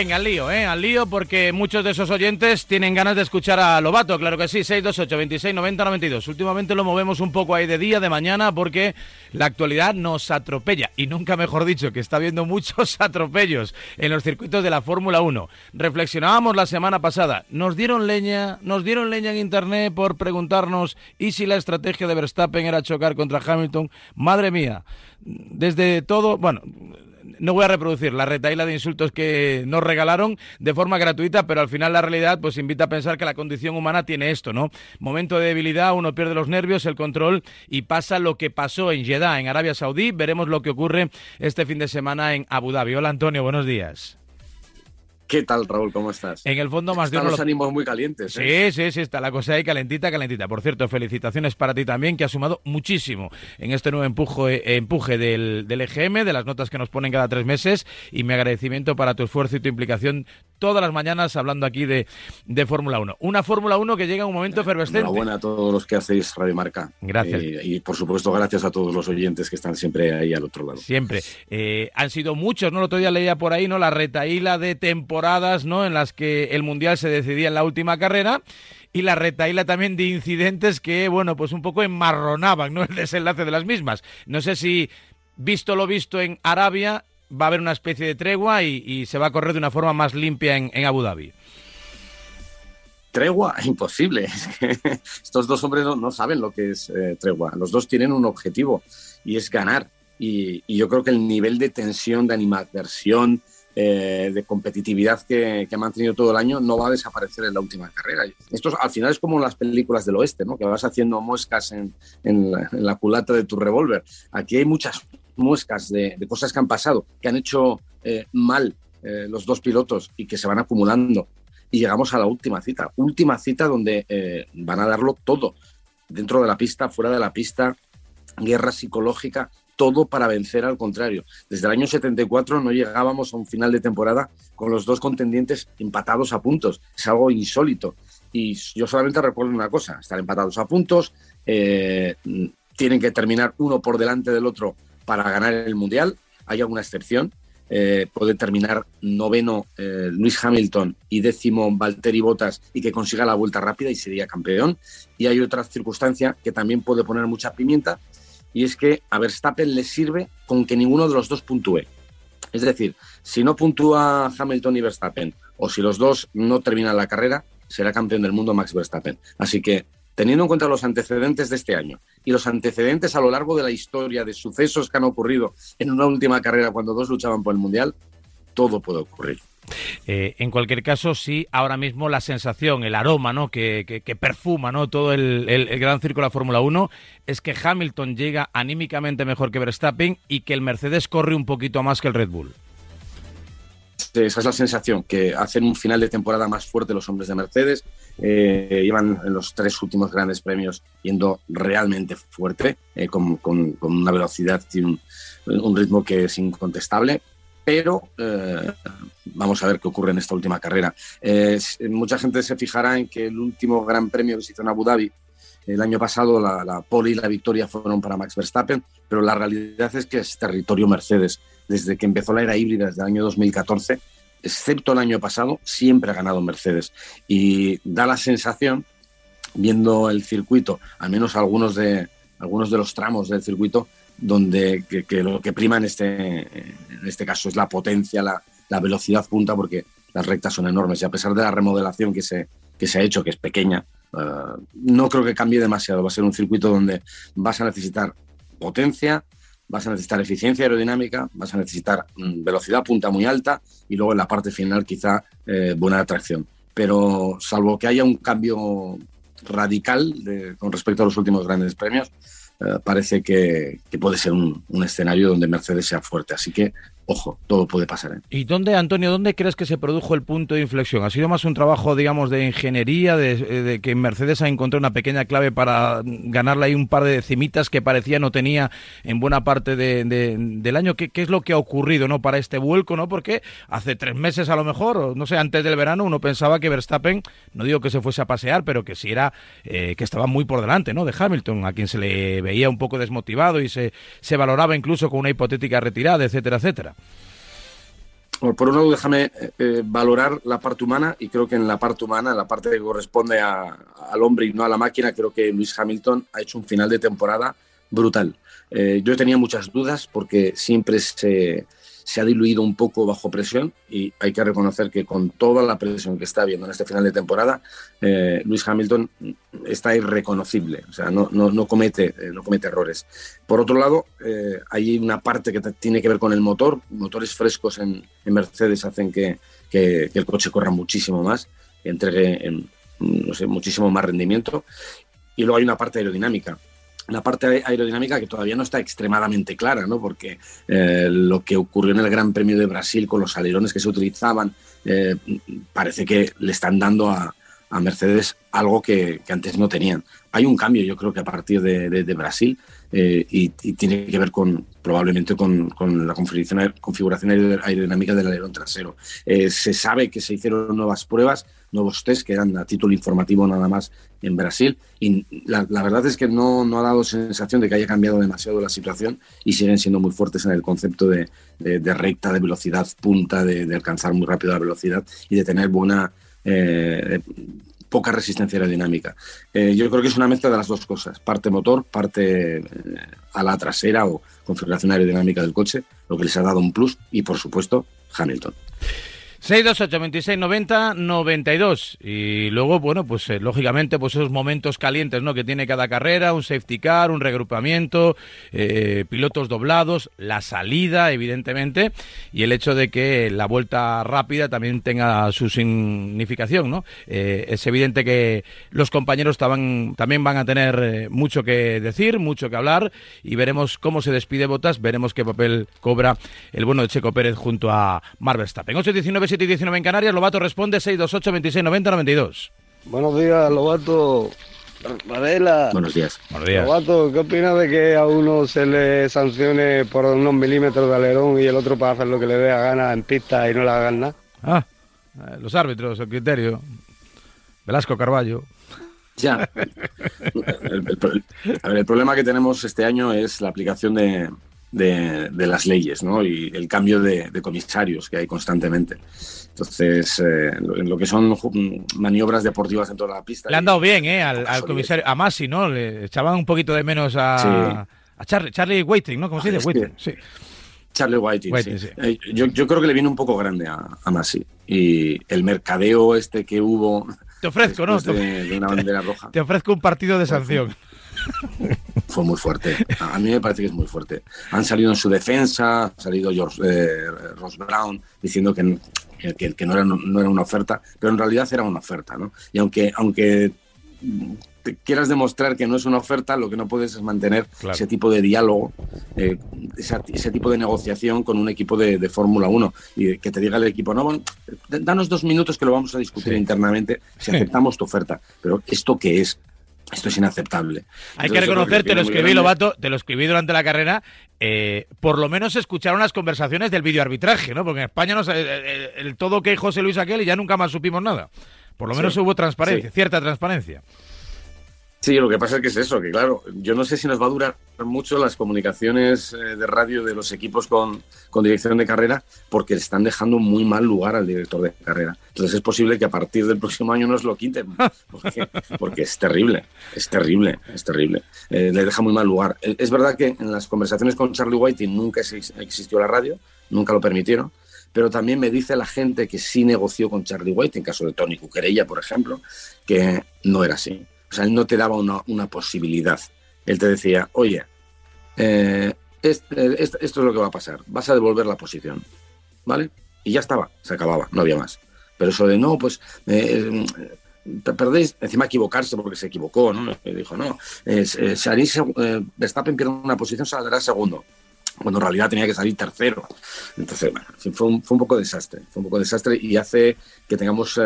Venga, al lío, ¿eh? Al lío porque muchos de esos oyentes tienen ganas de escuchar a Lobato, claro que sí, 628 26 90 92. Últimamente lo movemos un poco ahí de día, de mañana, porque la actualidad nos atropella, y nunca mejor dicho, que está habiendo muchos atropellos en los circuitos de la Fórmula 1. Reflexionábamos la semana pasada, nos dieron leña, nos dieron leña en Internet por preguntarnos, ¿y si la estrategia de Verstappen era chocar contra Hamilton? Madre mía, desde todo, bueno no voy a reproducir la retaila de insultos que nos regalaron de forma gratuita, pero al final la realidad pues invita a pensar que la condición humana tiene esto, ¿no? Momento de debilidad, uno pierde los nervios, el control y pasa lo que pasó en Jeddah, en Arabia Saudí. Veremos lo que ocurre este fin de semana en Abu Dhabi. Hola Antonio, buenos días. ¿Qué tal, Raúl? ¿Cómo estás? En el fondo más Están de uno... los ánimos muy calientes. ¿eh? Sí, sí, sí, está la cosa ahí calentita, calentita. Por cierto, felicitaciones para ti también, que has sumado muchísimo en este nuevo empuje, empuje del, del EGM, de las notas que nos ponen cada tres meses, y mi agradecimiento para tu esfuerzo y tu implicación todas las mañanas hablando aquí de, de Fórmula 1. Una Fórmula 1 que llega en un momento efervescente. Enhorabuena a todos los que hacéis Radio Marca. Gracias. Eh, y por supuesto, gracias a todos los oyentes que están siempre ahí al otro lado. Siempre. Eh, han sido muchos, ¿no? El otro día leía por ahí, ¿no? La retaíla de temporadas, ¿no? En las que el Mundial se decidía en la última carrera y la retaíla también de incidentes que, bueno, pues un poco enmarronaban, ¿no? El desenlace de las mismas. No sé si, visto lo visto en Arabia, va a haber una especie de tregua y, se va a correr de una forma más limpia en, Abu Dhabi. Tregua, imposible. Estos dos hombres no, saben lo que es eh, tregua. Los dos tienen un objetivo y es ganar. Y, yo creo que el nivel de tensión, de animadversión, eh, de competitividad que, que, mantenido todo el año no va a desaparecer en la última carrera. Esto al final es como las películas del oeste, ¿no? que vas haciendo la, en la, culata de tu revólver. Aquí hay muchas muescas de, cosas que han pasado, que han hecho eh, mal eh, los dos pilotos y que se van acumulando. Y llegamos a la última cita, última cita donde eh, van a darlo todo, dentro de la pista, fuera de la pista, guerra psicológica, todo para vencer al contrario. Desde el año 74 no llegábamos a un final de temporada con los dos contendientes empatados a puntos. Es algo insólito. Y yo solamente recuerdo una cosa, estar empatados a puntos, tienen que terminar uno por delante del otro para ganar el Mundial. Hay alguna excepción. Eh, puede terminar noveno eh, Luis Hamilton y décimo Valtteri Bottas y que consiga la vuelta rápida y sería campeón. Y hay otra circunstancia que también puede poner mucha pimienta, y es que a Verstappen le sirve con que ninguno de los dos puntúe. Es decir, si no puntúa Hamilton y Verstappen, o si los dos no terminan la carrera, será campeón del mundo Max Verstappen. Así que, teniendo en cuenta los antecedentes de este año y los antecedentes a lo largo de la historia de sucesos que han ocurrido en una última carrera cuando dos luchaban por el Mundial, todo puede ocurrir. Eh, en cualquier caso, sí, ahora mismo la sensación, el aroma ¿no? que, que, que perfuma ¿no? todo el, el, el, gran circo de la Fórmula 1 es que Hamilton llega anímicamente mejor que Verstappen y que el Mercedes corre un poquito más que el Red Bull. Esa es la sensación, que hacen un final de temporada más fuerte los hombres de Mercedes. Eh, llevan en los tres últimos grandes premios yendo realmente fuerte, eh, con, con, con, una velocidad y un, un ritmo que es incontestable pero eh, vamos a ver qué ocurre en esta última carrera. Eh, mucha gente se fijará en que el último gran premio que se hizo en Abu Dhabi, el año pasado la, la pole y la victoria fueron para Max Verstappen, pero la realidad es que es territorio Mercedes. Desde que empezó la era híbrida, desde el año 2014, excepto el año pasado, siempre ha ganado Mercedes. Y da la sensación, viendo el circuito, al menos algunos de, algunos de los tramos del circuito, donde que, lo que prima en este, en este caso es la potencia, la, la, velocidad punta, porque las rectas son enormes y a pesar de la remodelación que se, que se ha hecho, que es pequeña, uh, no creo que cambie demasiado. Va a ser un circuito donde vas a necesitar potencia, vas a necesitar eficiencia aerodinámica, vas a necesitar um, velocidad punta muy alta y luego en la parte final quizá eh, buena atracción. Pero salvo que haya un cambio radical de, con respecto a los últimos grandes premios, Uh, parece que, puede ser un, escenario donde Mercedes sea fuerte. Así que, ojo, todo puede pasar. ¿eh? ¿Y dónde, Antonio, dónde crees que se produjo el punto de inflexión? ¿Ha sido más un trabajo, digamos, de ingeniería, de, de que Mercedes ha encontrado una pequeña clave para ganarle ahí un par de cimitas que parecía no tenía en buena parte de, de, del año? ¿Qué, ¿Qué, es lo que ha ocurrido no para este vuelco? no Porque hace tres meses a lo mejor, no sé, antes del verano, uno pensaba que Verstappen, no digo que se fuese a pasear, pero que sí era, eh, que estaba muy por delante ¿no? de Hamilton, a quien se le veía un poco desmotivado y se, se valoraba incluso con una hipotética retirada, etcétera, etcétera. Por un lado, déjame eh, valorar la parte humana y creo que en la parte humana, en la parte que corresponde al hombre y no a la máquina, creo que Luis Hamilton ha hecho un final de temporada brutal. Eh, yo tenía muchas dudas porque siempre se, se ha diluido un poco bajo presión y hay que reconocer que con toda la presión que está habiendo en este final de temporada, eh, Luis Hamilton está irreconocible, o sea, no, no, comete, eh, no comete errores. Por otro lado, eh, hay una parte que tiene que ver con el motor, motores frescos en, Mercedes hacen que, que, el coche corra muchísimo más, entregue no sé, muchísimo más rendimiento. Y luego hay una parte aerodinámica la parte aerodinámica que todavía no está extremadamente clara, ¿no? porque eh, lo que ocurrió en el Gran Premio de Brasil con los alerones que se utilizaban, eh, parece que le están dando a, Mercedes algo que, antes no tenían. Hay un cambio, yo creo que a partir de, Brasil, eh, y, tiene que ver con probablemente con, la configuración, configuración aerodinámica del alerón trasero. se sabe que se hicieron nuevas pruebas nuevos test que eran a título informativo nada más en Brasil. Y la, verdad es que no, no, ha dado sensación de que haya cambiado demasiado la situación y siguen siendo muy fuertes en el concepto de, recta, de velocidad punta, de, alcanzar muy rápido la velocidad y de tener buena. Eh, poca resistencia aerodinámica. Eh, yo creo que es una mezcla de las dos cosas, parte motor, parte eh, a la trasera o configuración aerodinámica del coche, lo que les ha dado un plus y por supuesto Hamilton. 628 26 90 92 y luego bueno pues eh, lógicamente pues esos momentos calientes no que tiene cada carrera un safety car un regrupamiento eh, pilotos doblados la salida evidentemente y el hecho de que la vuelta rápida también tenga su significación no eh, es evidente que los compañeros estaban, también van a tener mucho que decir mucho que hablar y veremos cómo se despide Botas veremos qué papel cobra el bueno de Checo Pérez junto a Mar Verstappen. 819 7 y 19 en Canarias. Lobato responde 628 26 90 92. Buenos días, Lobato. Varela. Buenos días. Buenos días. Lobato, ¿qué opinas de que a uno se le sancione por unos milímetros de alerón y el otro para hacer lo que le dé a gana en pista y no le hagan nada? Ah, eh, los árbitros, el criterio. Velasco Carballo. Ya. a ver, el problema que tenemos este año es la aplicación de, de, las leyes ¿no? y el cambio de, comisarios que hay constantemente. Entonces, eh, en lo que son maniobras deportivas dentro de la pista. Le han dado bien ¿eh? al, comisario, a Masi, ¿no? Le echaban un poquito de menos a, a Charlie, Charlie Whiting, ¿no? ¿Cómo se dice? Whiting, sí. Charlie Whiting, sí. Eh, yo, yo, creo que le viene un poco grande a, a Masi. Y el mercadeo este que hubo. Te ofrezco, ¿no? De, una bandera roja. Te ofrezco un partido de sanción. Fue muy fuerte. A mí me parece que es muy fuerte. Han salido en su defensa, ha salido George, eh, Ross Brown diciendo que, que, no, era, no, era, una oferta, pero en realidad era una oferta. ¿no? Y aunque, aunque quieras demostrar que no es una oferta, lo que no puedes es mantener ese tipo de diálogo, eh, ese, tipo de negociación con un equipo de, Fórmula 1 y que te diga el equipo, no, bueno, danos dos minutos que lo vamos a discutir internamente si aceptamos tu oferta. Pero ¿esto qué es? Esto es inaceptable. Hay que reconocer, te lo escribí, Lobato, te lo escribí durante la carrera, eh, por lo menos escucharon las conversaciones del videoarbitraje, ¿no? Porque en España no, el, el, todo que José Luis aquel y ya nunca más supimos nada. Por lo menos hubo transparencia, cierta transparencia. Sí, lo que pasa es que es eso, que claro, yo no sé si nos va a durar mucho las comunicaciones eh, de radio de los equipos con, dirección de carrera, porque le están dejando muy mal lugar al director de carrera. Entonces es posible que a partir del próximo año nos lo quiten, porque, es terrible, es terrible, es terrible. Eh, le deja muy mal lugar. Eh, es verdad que en las conversaciones con Charlie White nunca existió la radio, nunca lo permitieron, pero también me dice la gente que sí negoció con Charlie White, en caso de Tony Cuquerella, por ejemplo, que no era así o sea, él no te daba una, posibilidad. Él te decía, oye, eh, eh, esto es lo que va a pasar, vas a devolver la posición, ¿vale? Y ya estaba, se acababa, no había más. Pero eso de no, pues eh, perdéis, encima equivocarse porque se equivocó, ¿no? Dijo, no, eh, Verstappen pierde una posición, saldrá segundo cuando en realidad tenía que salir tercero. Entonces, bueno, fue un, fue un poco desastre, fue un poco desastre y hace que tengamos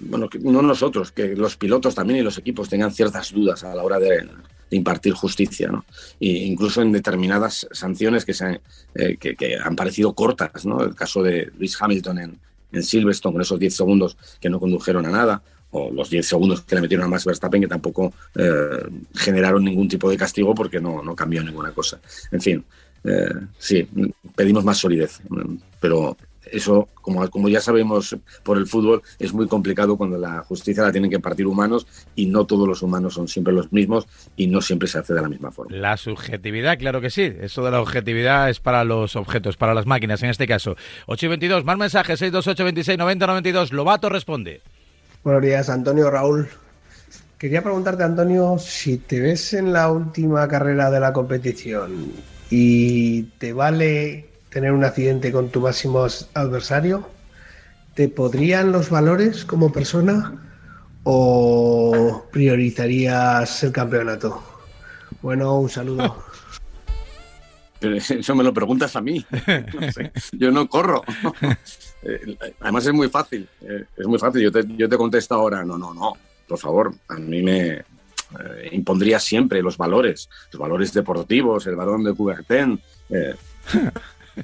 bueno, que no nosotros, que los pilotos también y los equipos tengan ciertas dudas a la hora de, impartir justicia, ¿no? Incluso en determinadas sanciones que, se, eh, que, han parecido cortas, ¿no? El caso de Luis Hamilton en, en Silverstone, con esos 10 segundos que no condujeron a nada, o los 10 segundos que le metieron a Max Verstappen, que tampoco eh, generaron ningún tipo de castigo porque no, no cambió ninguna cosa. En fin, sí, pedimos más solidez, pero eso, como, como ya sabemos por el fútbol, es muy complicado cuando la justicia la tienen que partir humanos y no todos los humanos son siempre los mismos y no siempre se hace de la misma forma. La subjetividad, claro que sí. Eso de la objetividad es para los objetos, para las máquinas en este caso. 8 y 22, más mensajes, 628 26 90 92. Lobato responde. Buenos días, Antonio Raúl. Quería preguntarte, Antonio, si te ves en la última carrera de la competición y te vale tener un accidente con tu máximo adversario, ¿te podrían los valores como persona o priorizarías el campeonato? Bueno, un saludo. Pero eso me lo preguntas a mí. yo no corro. Eh, además es muy fácil. Eh, es muy fácil. Yo te, yo te contesto ahora, no, no, no. Por favor, a mí me eh, impondría siempre los valores, los valores deportivos, el balón de Coubertin.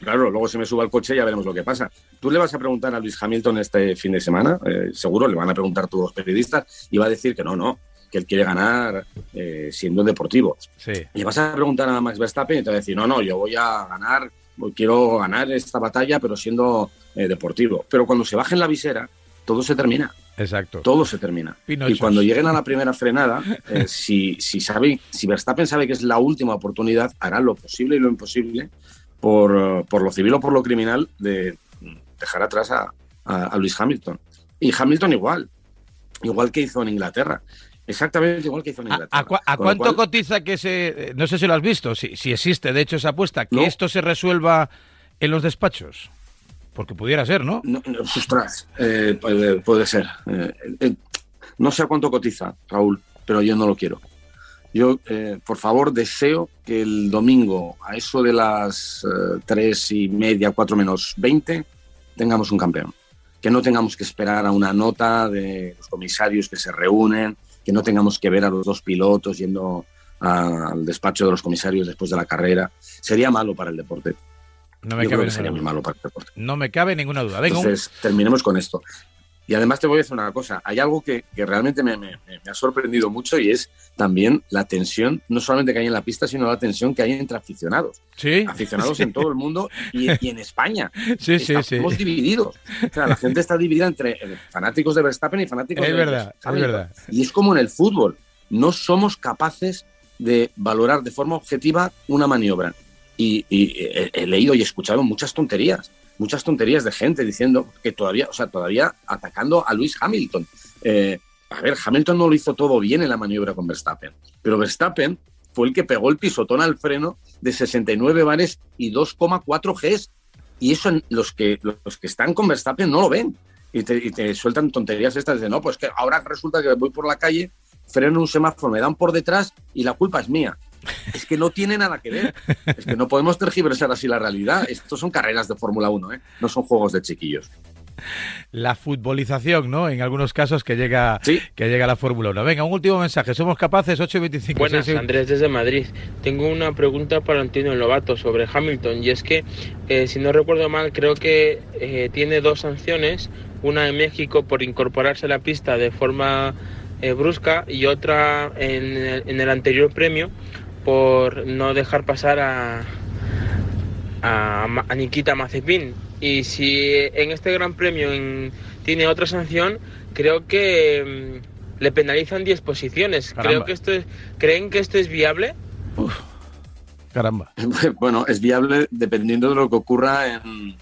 Claro, luego se me suba al coche y ya veremos lo que pasa. Tú le vas a preguntar a Luis Hamilton este fin de semana, eh, seguro le van a preguntar todos los periodistas, y va a decir que no, no, que él quiere ganar eh, siendo deportivo. Sí. Le vas a preguntar a Max Verstappen y te va a decir, no, no, yo voy a ganar, quiero ganar esta batalla, pero siendo eh, deportivo. Pero cuando se baje en la visera, todo se termina. Exacto. Todo se termina. Y cuando lleguen a la primera frenada, si, si, sabe, si Verstappen sabe que es la última oportunidad, hará lo posible y lo imposible por, por, lo civil o por lo criminal de dejar atrás a, a, Luis Hamilton. Y Hamilton igual, igual que hizo en Inglaterra. Exactamente igual que hizo en Inglaterra. ¿A, cuánto cotiza que se.? No sé si lo has visto, si, si existe, de hecho, esa apuesta, que esto se resuelva en los despachos? Porque pudiera ser, ¿no? no, ostras, eh, puede, puede, ser. Eh, eh, no sé a cuánto cotiza, Raúl, pero yo no lo quiero. Yo, eh, por favor, deseo que el domingo, a eso de las eh, tres y media, cuatro menos veinte, tengamos un campeón. Que no tengamos que esperar a una nota de los comisarios que se reúnen, que no tengamos que ver a los dos pilotos yendo al despacho de los comisarios después de la carrera. Sería malo para el deporte. No me cabe sería muy malo para el deporte. No me cabe ninguna duda. Entonces, terminemos con esto. Y además te voy a decir una cosa, hay algo que, que realmente me, me, me, ha sorprendido mucho y es también la tensión, no solamente que hay en la pista, sino la tensión que hay entre aficionados. Sí. Aficionados en todo el mundo y, y en España. Sí, sí, Estamos sí. Estamos divididos. O sea, la gente está dividida entre fanáticos de Verstappen y fanáticos es de verdad, Es verdad. Y es como en el fútbol, no somos capaces de valorar de forma objetiva una maniobra. Y, y he, he leído y escuchado muchas tonterías muchas tonterías de gente diciendo que todavía, o sea, todavía atacando a Luis Hamilton. Eh, a ver, Hamilton no lo hizo todo bien en la maniobra con Verstappen, pero Verstappen fue el que pegó el pisotón al freno de 69 bares y 2,4 Gs. Y eso los que, los que están con Verstappen no lo ven. Y te, y te, sueltan tonterías estas de, no, pues que ahora resulta que voy por la calle, freno un semáforo, me dan por detrás y la culpa es mía. Es que no tiene nada que ver. Es que no podemos tergiversar así la realidad. Estos son carreras de Fórmula 1, ¿eh? no son juegos de chiquillos. La futbolización, ¿no? En algunos casos que llega, sí. que llega la Fórmula 1. Venga, un último mensaje. ¿Somos capaces? 8 y 25. Buenas, 6, Andrés desde Madrid. Tengo una pregunta para Antonio Lobato sobre Hamilton. Y es que, eh, si no recuerdo mal, creo que eh, tiene dos sanciones. Una en México por incorporarse a la pista de forma eh, brusca y otra en el, en el anterior premio por no dejar pasar a, a, a Nikita Mazepin. Y si en este Gran Premio en, tiene otra sanción, creo que mmm, le penalizan 10 posiciones. Caramba. Creo que esto es, ¿Creen que esto es viable? Uf, caramba. Bueno, es viable dependiendo de lo que ocurra en,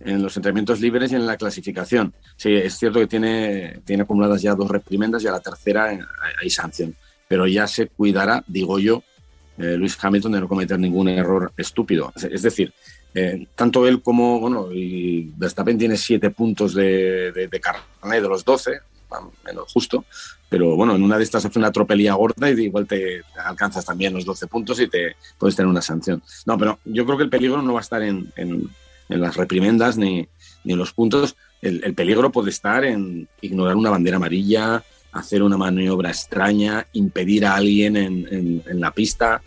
en los entrenamientos libres y en la clasificación. Sí, es cierto que tiene, tiene acumuladas ya dos reprimendas y a la tercera hay, hay sanción. Pero ya se cuidará, digo yo, eh, Luis Hamilton de no cometer ningún error estúpido. Es decir, eh, tanto él como, bueno, y Verstappen tiene siete puntos de, de, de los 12, menos justo, pero bueno, en una de estas hace una tropelía gorda y igual te, alcanzas también los 12 puntos y te puedes tener una sanción. No, pero yo creo que el peligro no va a estar en, las reprimendas ni, ni en los puntos. El peligro puede estar en ignorar una bandera amarilla, hacer una maniobra extraña, impedir a alguien en, en, en la pista.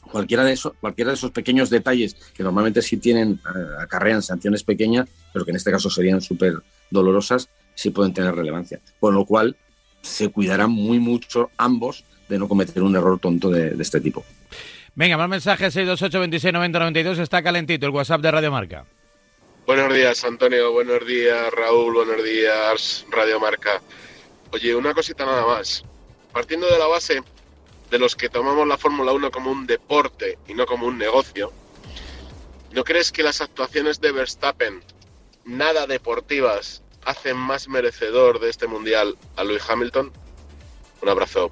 Cualquiera de, esos, cualquiera de esos pequeños detalles que normalmente sí tienen, uh, acarrean sanciones pequeñas, pero que en este caso serían súper dolorosas, sí pueden tener relevancia. Con lo cual, se cuidarán muy mucho ambos de no cometer un error tonto de, de este tipo. Venga, más mensajes 628 26 90 92 está calentito el WhatsApp de Radio Marca. Buenos días, Antonio. Buenos días, Raúl. Buenos días, Radio Marca. Oye, una cosita nada más. Partiendo de la base de los que tomamos la Fórmula 1 como un deporte y no como un negocio, ¿no crees que las actuaciones de Verstappen, nada deportivas, hacen más merecedor de este mundial a Lewis Hamilton? Un abrazo.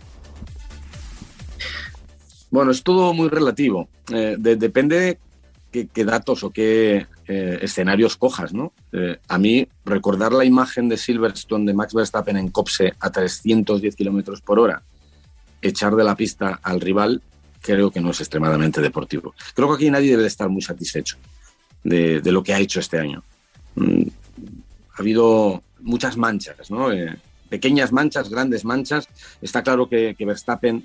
Bueno, es todo muy relativo. Eh, de, depende qué, qué, datos o qué eh, escenarios cojas, ¿no? Eh, a mí, recordar la imagen de Silverstone de Max Verstappen en Copse a 310 kilómetros por hora, echar de la pista al rival, creo que no es extremadamente deportivo. Creo que aquí nadie debe estar muy satisfecho de, lo que ha hecho este año. Mm, ha habido muchas manchas, ¿no? Eh, pequeñas manchas, grandes manchas. Está claro que, Verstappen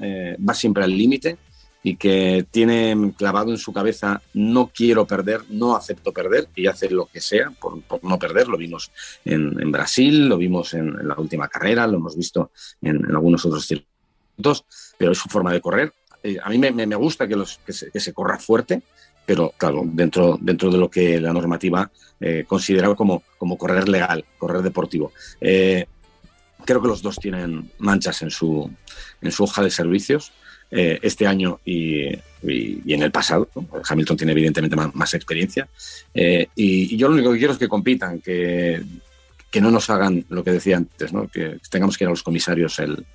va siempre al límite y que tiene clavado en su cabeza no quiero perder, no acepto perder y hace lo que sea por, por no perder. Lo vimos en, en Brasil, lo vimos en, en, la última carrera, lo hemos visto en, en algunos otros circuitos, pero es su forma de correr. Eh, a mí me, me gusta que, los, que, se, que se corra fuerte, pero claro, dentro, dentro de lo que la normativa eh, considera como, como correr legal, correr deportivo. Eh, creo que los dos tienen manchas en su, en su hoja de servicios eh, este año y, y, en el pasado. Hamilton tiene evidentemente más, experiencia eh, y, yo lo único que quiero es que compitan, que, que no nos hagan lo que decía antes, ¿no? que tengamos que ir a los comisarios el,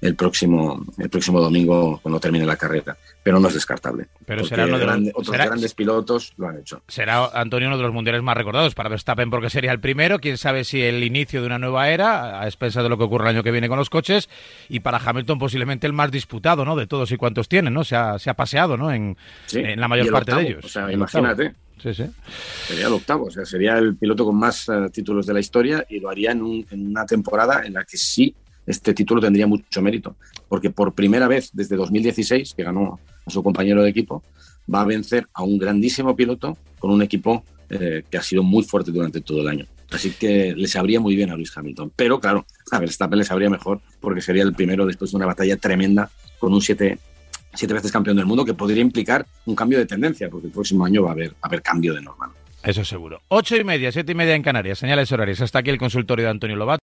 el próximo, el próximo domingo cuando termine la carrera. Pero no es descartable. Pero será uno de los, grande, otros será, grandes pilotos lo han hecho. Será, Antonio, uno de los mundiales más recordados para Verstappen porque sería el primero. Quién sabe si el inicio de una nueva era, a expensas de lo que ocurre el año que viene con los coches. Y para Hamilton posiblemente el más disputado, ¿no? De todos y cuantos tienen, ¿no? Se ha, se ha paseado, ¿no? En, sí, en la mayor parte octavo, de ellos. O sea, imagínate. Sí, sí. Sería el octavo, o sea, sería el piloto con más uh, títulos de la historia y lo haría en, un, en una temporada en la que sí este título tendría mucho mérito, porque por primera vez desde 2016, que ganó a su compañero de equipo, va a vencer a un grandísimo piloto con un equipo eh, que ha sido muy fuerte durante todo el año. Así que le sabría muy bien a Luis Hamilton. Pero claro, a Verstappen le sabría mejor porque sería el primero después de una batalla tremenda con un siete, siete veces campeón del mundo que podría implicar un cambio de tendencia, porque el próximo año va a haber, a cambio de norma. Eso seguro. Ocho y media, siete y media en Canarias. Señales horarias. Hasta aquí el consultorio de Antonio Lobato.